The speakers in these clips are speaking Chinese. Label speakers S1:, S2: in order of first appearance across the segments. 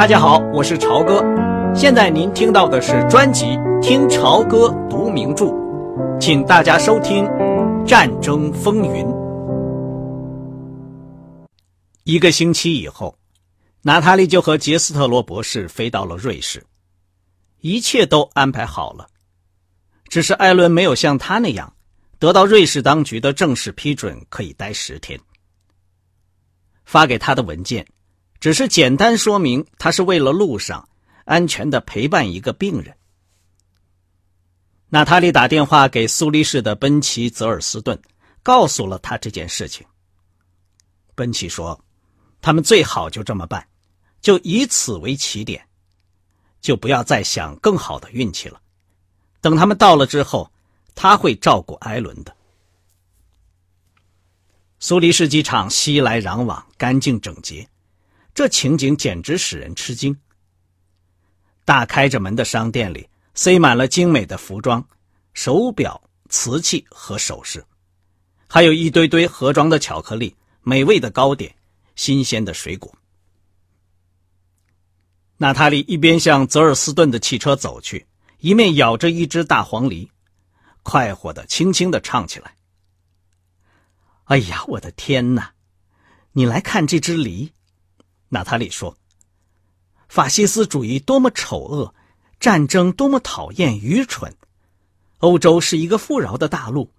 S1: 大家好，我是朝哥。现在您听到的是专辑《听朝歌读名著》，请大家收听《战争风云》。一个星期以后，娜塔莉就和杰斯特罗博士飞到了瑞士，一切都安排好了。只是艾伦没有像他那样得到瑞士当局的正式批准，可以待十天。发给他的文件。只是简单说明，他是为了路上安全的陪伴一个病人。娜塔莉打电话给苏黎世的奔奇·泽尔斯顿，告诉了他这件事情。奔奇说：“他们最好就这么办，就以此为起点，就不要再想更好的运气了。等他们到了之后，他会照顾艾伦的。”苏黎世机场熙来攘往，干净整洁。这情景简直使人吃惊。大开着门的商店里塞满了精美的服装、手表、瓷器和首饰，还有一堆堆盒装的巧克力、美味的糕点、新鲜的水果。娜塔莉一边向泽尔斯顿的汽车走去，一面咬着一只大黄梨，快活的、轻轻的唱起来：“哎呀，我的天哪！你来看这只梨。”娜塔莉说：“法西斯主义多么丑恶，战争多么讨厌、愚蠢。欧洲是一个富饶的大陆，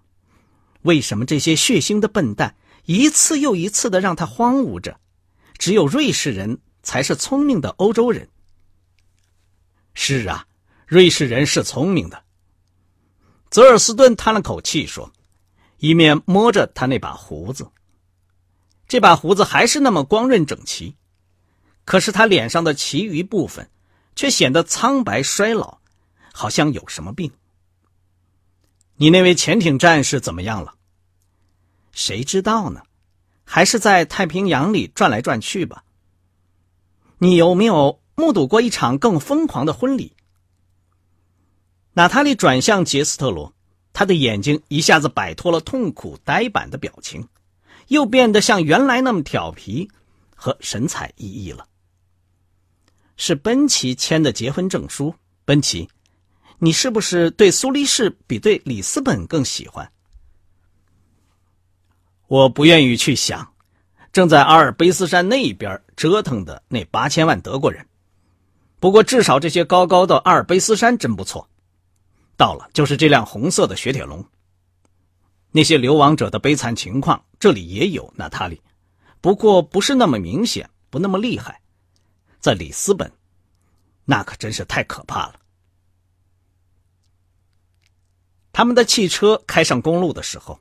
S1: 为什么这些血腥的笨蛋一次又一次的让它荒芜着？只有瑞士人才是聪明的欧洲人。是啊，瑞士人是聪明的。”泽尔斯顿叹了口气说，一面摸着他那把胡子。这把胡子还是那么光润整齐。可是他脸上的其余部分，却显得苍白衰老，好像有什么病。你那位潜艇战士怎么样了？谁知道呢？还是在太平洋里转来转去吧。你有没有目睹过一场更疯狂的婚礼？娜塔莉转向杰斯特罗，他的眼睛一下子摆脱了痛苦呆板的表情，又变得像原来那么调皮和神采奕奕了。是奔奇签的结婚证书。奔奇，你是不是对苏黎世比对里斯本更喜欢？我不愿意去想，正在阿尔卑斯山那边折腾的那八千万德国人。不过至少这些高高的阿尔卑斯山真不错。到了就是这辆红色的雪铁龙。那些流亡者的悲惨情况，这里也有。娜塔莉，不过不是那么明显，不那么厉害。在里斯本，那可真是太可怕了。他们的汽车开上公路的时候，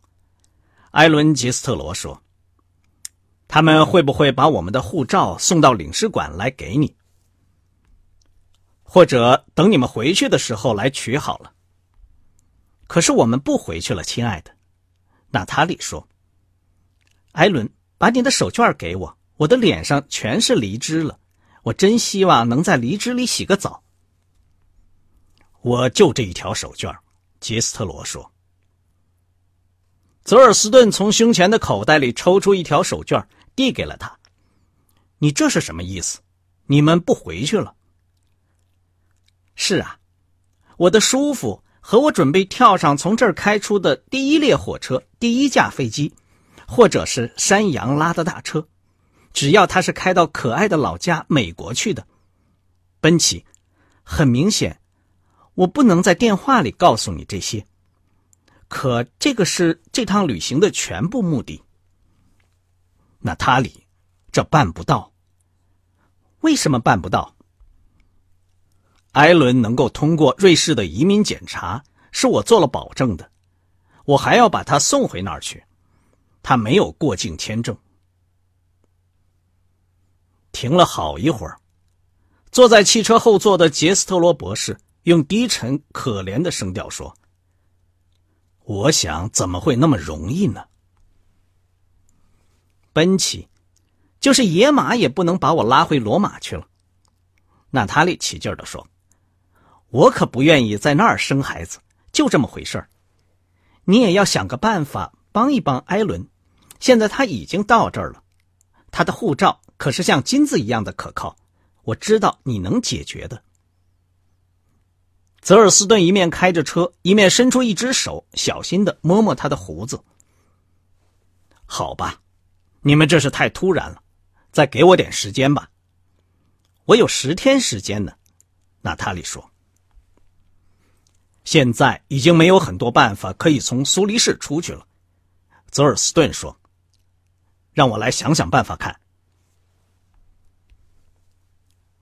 S1: 埃伦·杰斯特罗说：“他们会不会把我们的护照送到领事馆来给你？或者等你们回去的时候来取好了？”可是我们不回去了，亲爱的，娜塔莉说：“艾伦，把你的手绢给我，我的脸上全是梨汁了。”我真希望能在梨汁里洗个澡。我就这一条手绢杰斯特罗说。泽尔斯顿从胸前的口袋里抽出一条手绢递给了他。你这是什么意思？你们不回去了？是啊，我的叔父和我准备跳上从这儿开出的第一列火车、第一架飞机，或者是山羊拉的大车。只要他是开到可爱的老家美国去的，奔奇，很明显，我不能在电话里告诉你这些。可这个是这趟旅行的全部目的。娜塔莉，这办不到。为什么办不到？艾伦能够通过瑞士的移民检查，是我做了保证的。我还要把他送回那儿去，他没有过境签证。停了好一会儿，坐在汽车后座的杰斯特罗博士用低沉可怜的声调说：“我想怎么会那么容易呢？奔奇，就是野马也不能把我拉回罗马去了。”娜塔莉起劲的说：“我可不愿意在那儿生孩子，就这么回事儿。你也要想个办法帮一帮艾伦。现在他已经到这儿了，他的护照。”可是像金子一样的可靠，我知道你能解决的。泽尔斯顿一面开着车，一面伸出一只手，小心的摸摸他的胡子。好吧，你们这是太突然了，再给我点时间吧。我有十天时间呢，娜塔莉说。现在已经没有很多办法可以从苏黎世出去了，泽尔斯顿说。让我来想想办法看。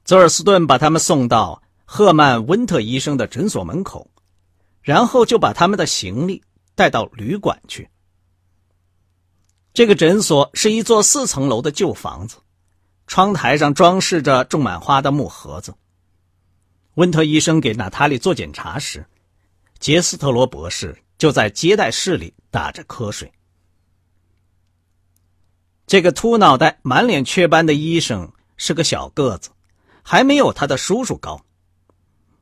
S1: 泽尔斯顿把他们送到。赫曼·温特医生的诊所门口，然后就把他们的行李带到旅馆去。这个诊所是一座四层楼的旧房子，窗台上装饰着种满花的木盒子。温特医生给娜塔莉做检查时，杰斯特罗博士就在接待室里打着瞌睡。这个秃脑袋、满脸雀斑的医生是个小个子，还没有他的叔叔高。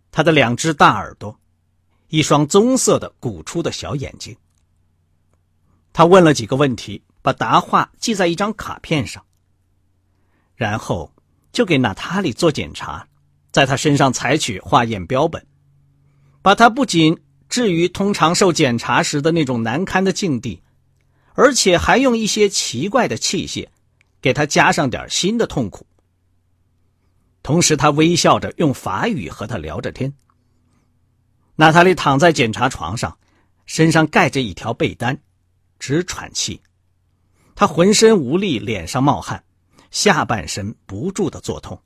S1: 他的两只大耳朵，一双棕色的鼓出的小眼睛。他问了几个问题，把答话记在一张卡片上，然后就给娜塔莉做检查，在他身上采取化验标本，把他不仅置于通常受检查时的那种难堪的境地，而且还用一些奇怪的器械给他加上点新的痛苦。同时，他微笑着用法语和他聊着天。娜塔莉躺在检查床上，身上盖着一条被单，直喘气。他浑身无力，脸上冒汗，下半身不住的作痛。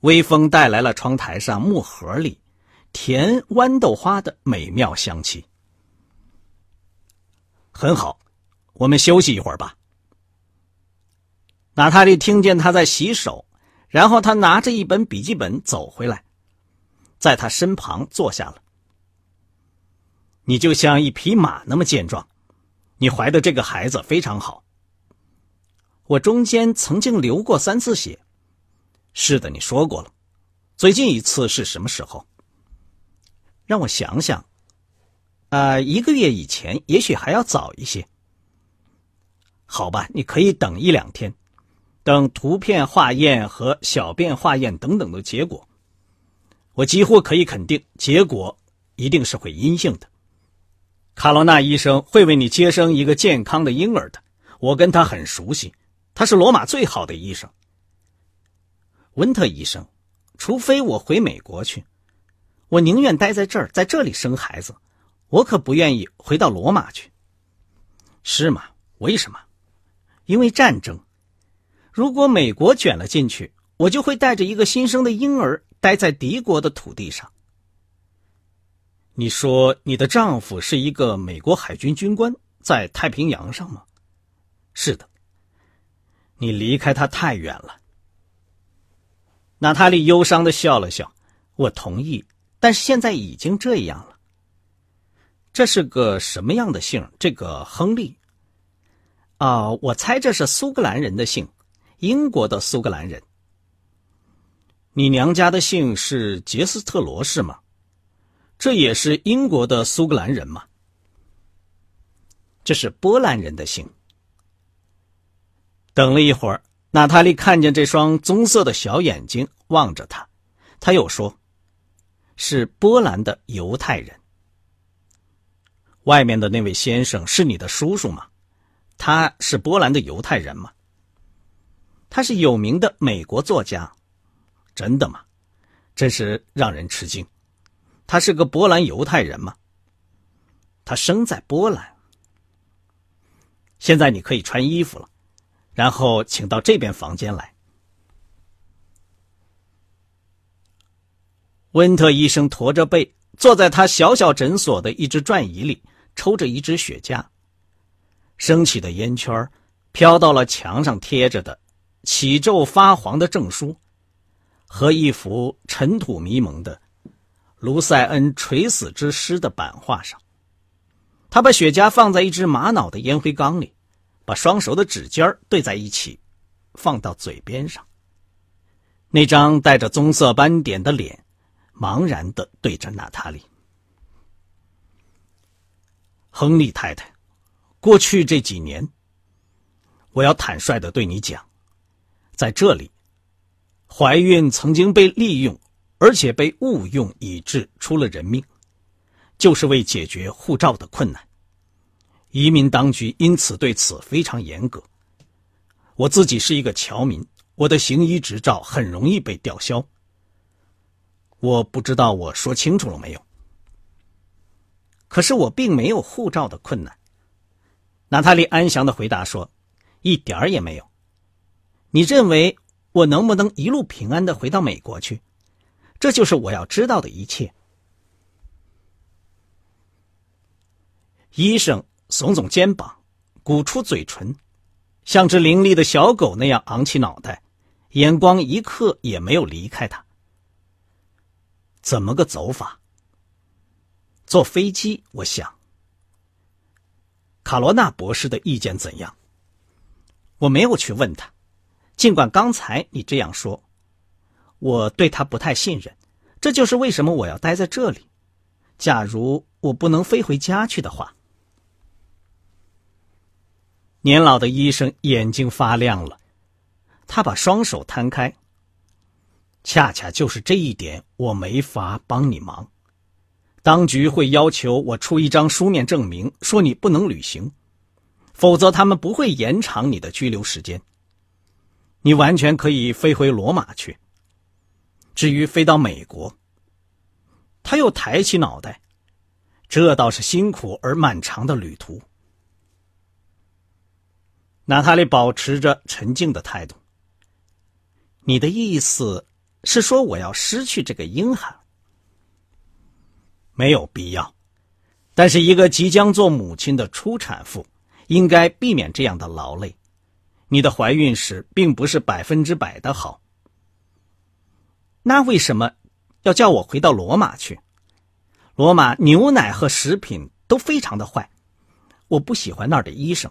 S1: 微风带来了窗台上木盒里甜豌豆花的美妙香气。很好，我们休息一会儿吧。娜塔莉听见他在洗手。然后他拿着一本笔记本走回来，在他身旁坐下了。你就像一匹马那么健壮，你怀的这个孩子非常好。我中间曾经流过三次血，是的，你说过了。最近一次是什么时候？让我想想，啊，一个月以前，也许还要早一些。好吧，你可以等一两天。等图片化验和小便化验等等的结果，我几乎可以肯定，结果一定是会阴性的。卡罗纳医生会为你接生一个健康的婴儿的，我跟他很熟悉，他是罗马最好的医生。温特医生，除非我回美国去，我宁愿待在这儿，在这里生孩子，我可不愿意回到罗马去。是吗？为什么？因为战争。如果美国卷了进去，我就会带着一个新生的婴儿待在敌国的土地上。你说你的丈夫是一个美国海军军官，在太平洋上吗？是的。你离开他太远了。娜塔莉忧伤的笑了笑。我同意，但是现在已经这样了。这是个什么样的姓？这个亨利？啊，我猜这是苏格兰人的姓。英国的苏格兰人，你娘家的姓是杰斯特罗是吗？这也是英国的苏格兰人吗？这是波兰人的姓。等了一会儿，娜塔莉看见这双棕色的小眼睛望着他，他又说：“是波兰的犹太人。”外面的那位先生是你的叔叔吗？他是波兰的犹太人吗？他是有名的美国作家，真的吗？真是让人吃惊。他是个波兰犹太人吗？他生在波兰。现在你可以穿衣服了，然后请到这边房间来。温特医生驼着背坐在他小小诊所的一只转椅里，抽着一支雪茄，升起的烟圈飘到了墙上贴着的。起皱发黄的证书，和一幅尘土迷蒙的卢塞恩垂死之尸的版画上。他把雪茄放在一只玛瑙的烟灰缸里，把双手的指尖对在一起，放到嘴边上。那张带着棕色斑点的脸，茫然的对着娜塔莉。亨利太太，过去这几年，我要坦率的对你讲。在这里，怀孕曾经被利用，而且被误用，以致出了人命，就是为解决护照的困难。移民当局因此对此非常严格。我自己是一个侨民，我的行医执照很容易被吊销。我不知道我说清楚了没有？可是我并没有护照的困难。娜塔莉安详的回答说：“一点儿也没有。你认为我能不能一路平安的回到美国去？这就是我要知道的一切。”医生耸耸肩膀，鼓出嘴唇，像只伶俐的小狗那样昂起脑袋，眼光一刻也没有离开他。怎么个走法？坐飞机，我想。卡罗纳博士的意见怎样？我没有去问他，尽管刚才你这样说，我对他不太信任。这就是为什么我要待在这里。假如我不能飞回家去的话，年老的医生眼睛发亮了，他把双手摊开。恰恰就是这一点，我没法帮你忙。当局会要求我出一张书面证明，说你不能旅行，否则他们不会延长你的拘留时间。你完全可以飞回罗马去。至于飞到美国，他又抬起脑袋，这倒是辛苦而漫长的旅途。娜塔莉保持着沉静的态度。你的意思？是说我要失去这个婴孩？没有必要，但是一个即将做母亲的初产妇应该避免这样的劳累。你的怀孕史并不是百分之百的好。那为什么要叫我回到罗马去？罗马牛奶和食品都非常的坏，我不喜欢那儿的医生，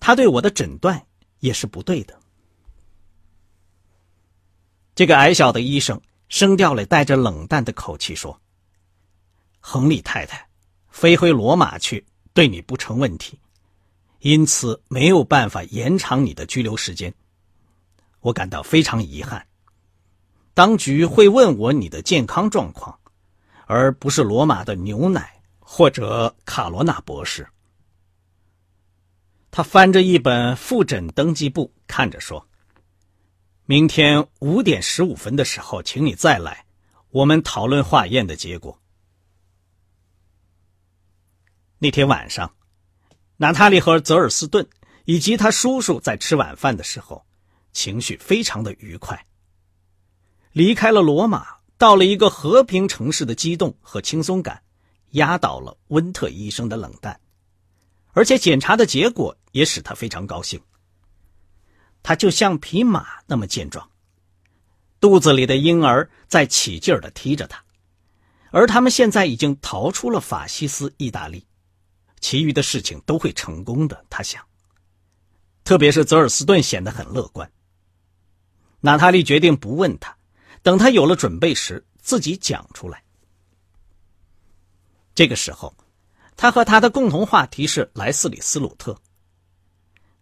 S1: 他对我的诊断也是不对的。这个矮小的医生声调里带着冷淡的口气说：“亨利太太，飞回罗马去对你不成问题，因此没有办法延长你的拘留时间。我感到非常遗憾。当局会问我你的健康状况，而不是罗马的牛奶或者卡罗纳博士。”他翻着一本复诊登记簿，看着说。明天五点十五分的时候，请你再来，我们讨论化验的结果。那天晚上，娜塔莉和泽尔斯顿以及他叔叔在吃晚饭的时候，情绪非常的愉快。离开了罗马，到了一个和平城市的激动和轻松感，压倒了温特医生的冷淡，而且检查的结果也使他非常高兴。他就像匹马那么健壮，肚子里的婴儿在起劲儿的踢着他，而他们现在已经逃出了法西斯意大利，其余的事情都会成功的。他想，特别是泽尔斯顿显得很乐观。娜塔莉决定不问他，等他有了准备时自己讲出来。这个时候，他和他的共同话题是莱斯里斯鲁特。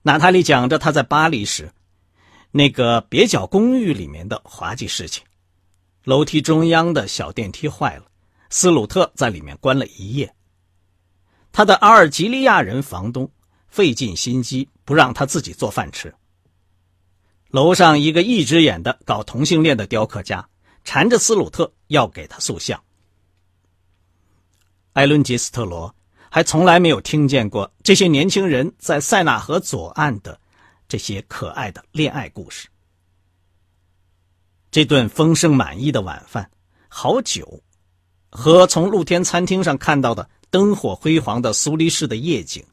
S1: 娜塔莉讲着她在巴黎时，那个蹩脚公寓里面的滑稽事情：楼梯中央的小电梯坏了，斯鲁特在里面关了一夜。他的阿尔及利亚人房东费尽心机不让他自己做饭吃。楼上一个一只眼的搞同性恋的雕刻家缠着斯鲁特要给他塑像。艾伦杰斯特罗。还从来没有听见过这些年轻人在塞纳河左岸的这些可爱的恋爱故事。这顿丰盛满意的晚饭，好酒，和从露天餐厅上看到的灯火辉煌的苏黎世的夜景，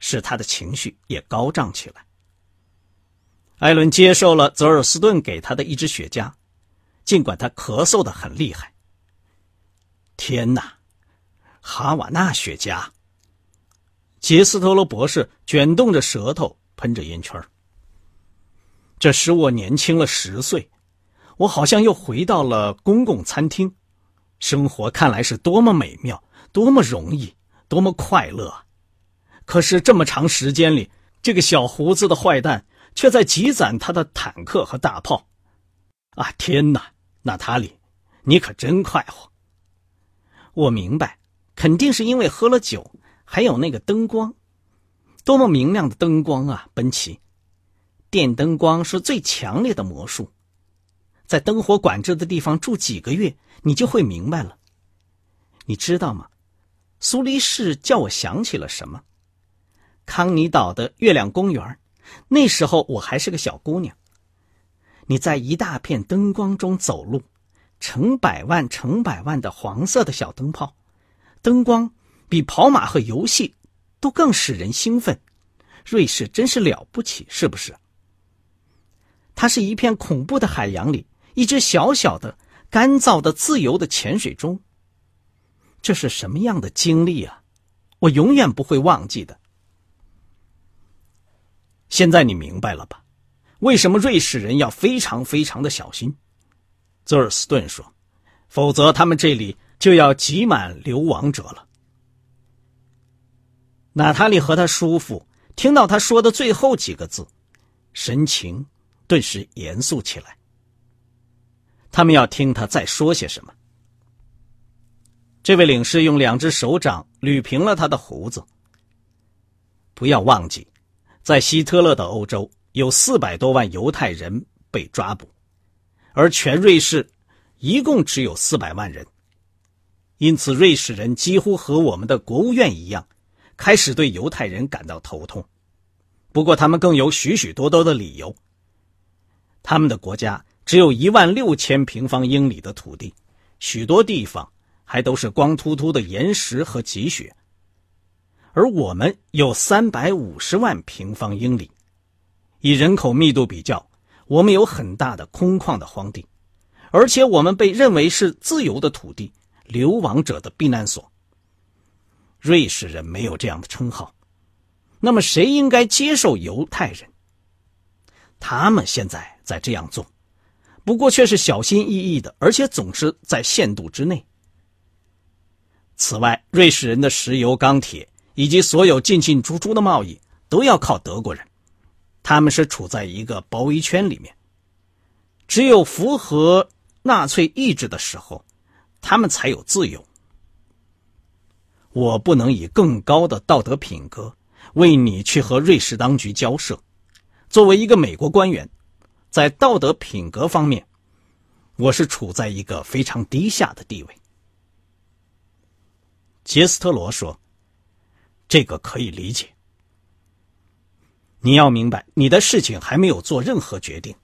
S1: 使他的情绪也高涨起来。艾伦接受了泽尔斯顿给他的一支雪茄，尽管他咳嗽的很厉害。天哪！哈瓦那雪茄。杰斯特罗博士卷动着舌头，喷着烟圈这使我年轻了十岁，我好像又回到了公共餐厅，生活看来是多么美妙，多么容易，多么快乐。可是这么长时间里，这个小胡子的坏蛋却在积攒他的坦克和大炮。啊，天哪，娜塔莉，你可真快活。我明白，肯定是因为喝了酒，还有那个灯光，多么明亮的灯光啊！奔奇，电灯光是最强烈的魔术，在灯火管制的地方住几个月，你就会明白了。你知道吗？苏黎世叫我想起了什么？康尼岛的月亮公园，那时候我还是个小姑娘。你在一大片灯光中走路，成百万、成百万的黄色的小灯泡，灯光比跑马和游戏都更使人兴奋。瑞士真是了不起，是不是？它是一片恐怖的海洋里，一只小小的、干燥的、自由的潜水钟。这是什么样的经历啊！我永远不会忘记的。现在你明白了吧？为什么瑞士人要非常非常的小心？泽尔斯顿说：“否则他们这里就要挤满流亡者了。”娜塔莉和他叔父听到他说的最后几个字，神情顿时严肃起来。他们要听他再说些什么。这位领事用两只手掌捋平了他的胡子。不要忘记，在希特勒的欧洲。有四百多万犹太人被抓捕，而全瑞士一共只有四百万人，因此瑞士人几乎和我们的国务院一样，开始对犹太人感到头痛。不过他们更有许许多多的理由。他们的国家只有一万六千平方英里的土地，许多地方还都是光秃秃的岩石和积雪，而我们有三百五十万平方英里。以人口密度比较，我们有很大的空旷的荒地，而且我们被认为是自由的土地、流亡者的避难所。瑞士人没有这样的称号，那么谁应该接受犹太人？他们现在在这样做，不过却是小心翼翼的，而且总是在限度之内。此外，瑞士人的石油、钢铁以及所有进进出出的贸易都要靠德国人。他们是处在一个包围圈里面，只有符合纳粹意志的时候，他们才有自由。我不能以更高的道德品格为你去和瑞士当局交涉。作为一个美国官员，在道德品格方面，我是处在一个非常低下的地位。杰斯特罗说：“这个可以理解。”你要明白，你的事情还没有做任何决定。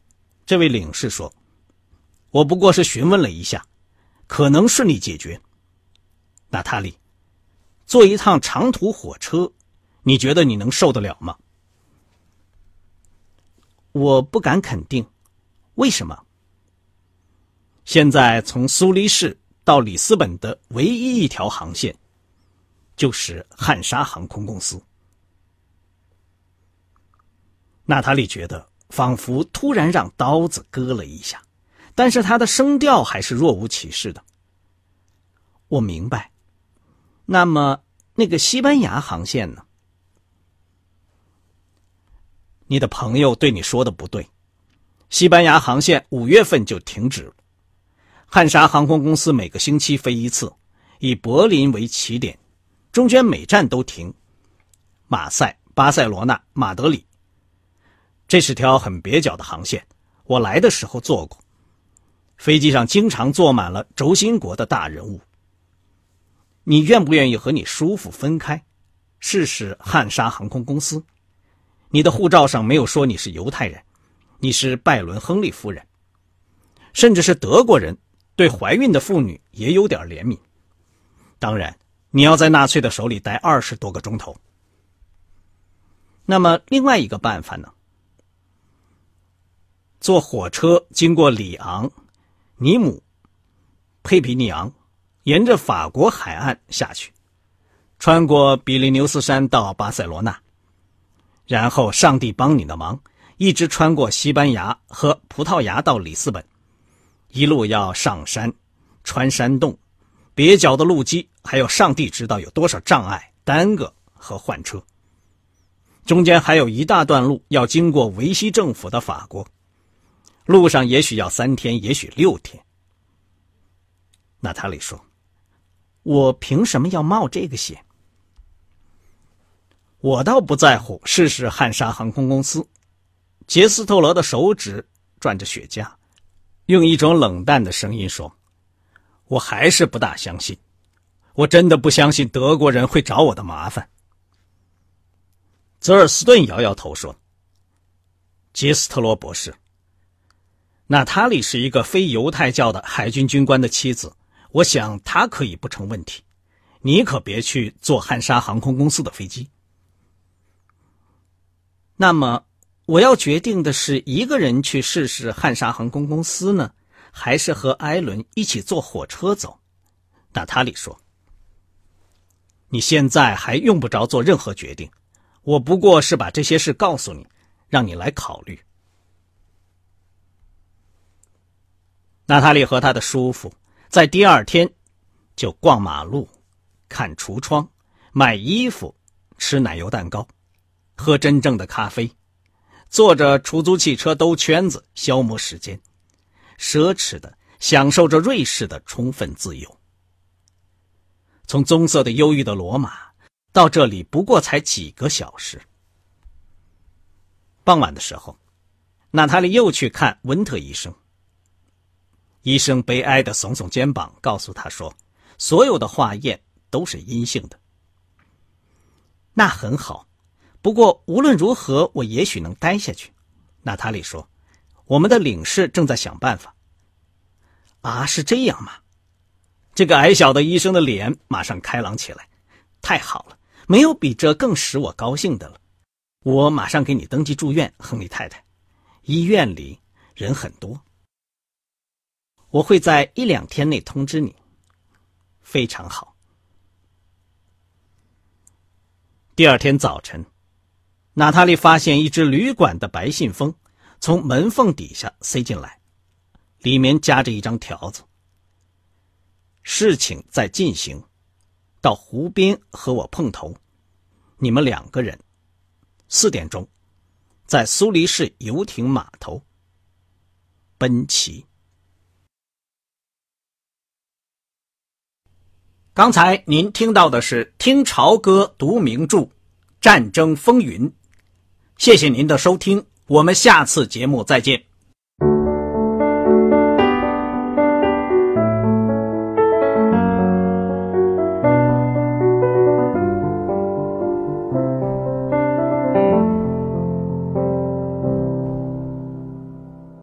S1: 这位领事说：“我不过是询问了一下，可能顺利解决。”娜塔莉，坐一趟长途火车，你觉得你能受得了吗？我不敢肯定。为什么？现在从苏黎世到里斯本的唯一一条航线，就是汉莎航空公司。娜塔莉觉得仿佛突然让刀子割了一下，但是她的声调还是若无其事的。我明白。那么那个西班牙航线呢？你的朋友对你说的不对，西班牙航线五月份就停止了。汉莎航空公司每个星期飞一次，以柏林为起点，中间每站都停。马赛、巴塞罗那、马德里。这是条很蹩脚的航线，我来的时候坐过。飞机上经常坐满了轴心国的大人物。你愿不愿意和你叔父分开，试试汉莎航空公司？你的护照上没有说你是犹太人，你是拜伦·亨利夫人，甚至是德国人，对怀孕的妇女也有点怜悯。当然，你要在纳粹的手里待二十多个钟头。那么，另外一个办法呢？坐火车经过里昂、尼姆、佩皮尼昂，沿着法国海岸下去，穿过比利牛斯山到巴塞罗那，然后上帝帮你的忙，一直穿过西班牙和葡萄牙到里斯本，一路要上山、穿山洞、蹩脚的路基，还有上帝知道有多少障碍、耽搁和换车。中间还有一大段路要经过维希政府的法国。路上也许要三天，也许六天。娜塔莉说：“我凭什么要冒这个险？我倒不在乎试试汉莎航空公司。”杰斯特罗的手指转着雪茄，用一种冷淡的声音说：“我还是不大相信，我真的不相信德国人会找我的麻烦。”泽尔斯顿摇摇头说：“杰斯特罗博士，娜塔莉是一个非犹太教的海军军官的妻子。”我想她可以不成问题，你可别去坐汉莎航空公司的飞机。那么，我要决定的是一个人去试试汉莎航空公司呢，还是和艾伦一起坐火车走？娜塔莉说：“你现在还用不着做任何决定，我不过是把这些事告诉你，让你来考虑。”娜塔莉和她的叔父。在第二天，就逛马路、看橱窗、买衣服、吃奶油蛋糕、喝真正的咖啡，坐着出租汽车兜圈子消磨时间，奢侈的享受着瑞士的充分自由。从棕色的忧郁的罗马到这里，不过才几个小时。傍晚的时候，娜塔莉又去看温特医生。医生悲哀的耸耸肩膀，告诉他说：“所有的化验都是阴性的。”那很好，不过无论如何，我也许能待下去。”娜塔莉说，“我们的领事正在想办法。”啊，是这样吗？这个矮小的医生的脸马上开朗起来。太好了，没有比这更使我高兴的了。我马上给你登记住院，亨利太太。医院里人很多。我会在一两天内通知你。非常好。第二天早晨，娜塔莉发现一只旅馆的白信封从门缝底下塞进来，里面夹着一张条子。事情在进行，到湖边和我碰头，你们两个人，四点钟，在苏黎世游艇码头。奔齐。刚才您听到的是《听潮歌读名著：战争风云》，谢谢您的收听，我们下次节目再见。